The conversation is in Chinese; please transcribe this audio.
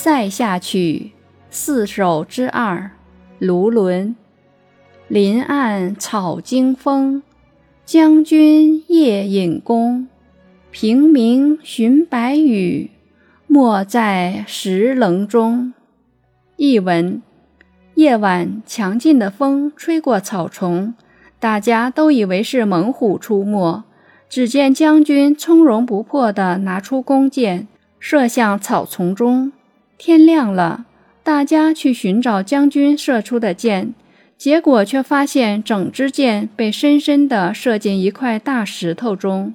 塞下曲四首之二，卢纶。林暗草惊风，将军夜引弓。平明寻白羽，没在石棱中。译文：夜晚，强劲的风吹过草丛，大家都以为是猛虎出没。只见将军从容不迫地拿出弓箭，射向草丛中。天亮了，大家去寻找将军射出的箭，结果却发现整支箭被深深地射进一块大石头中。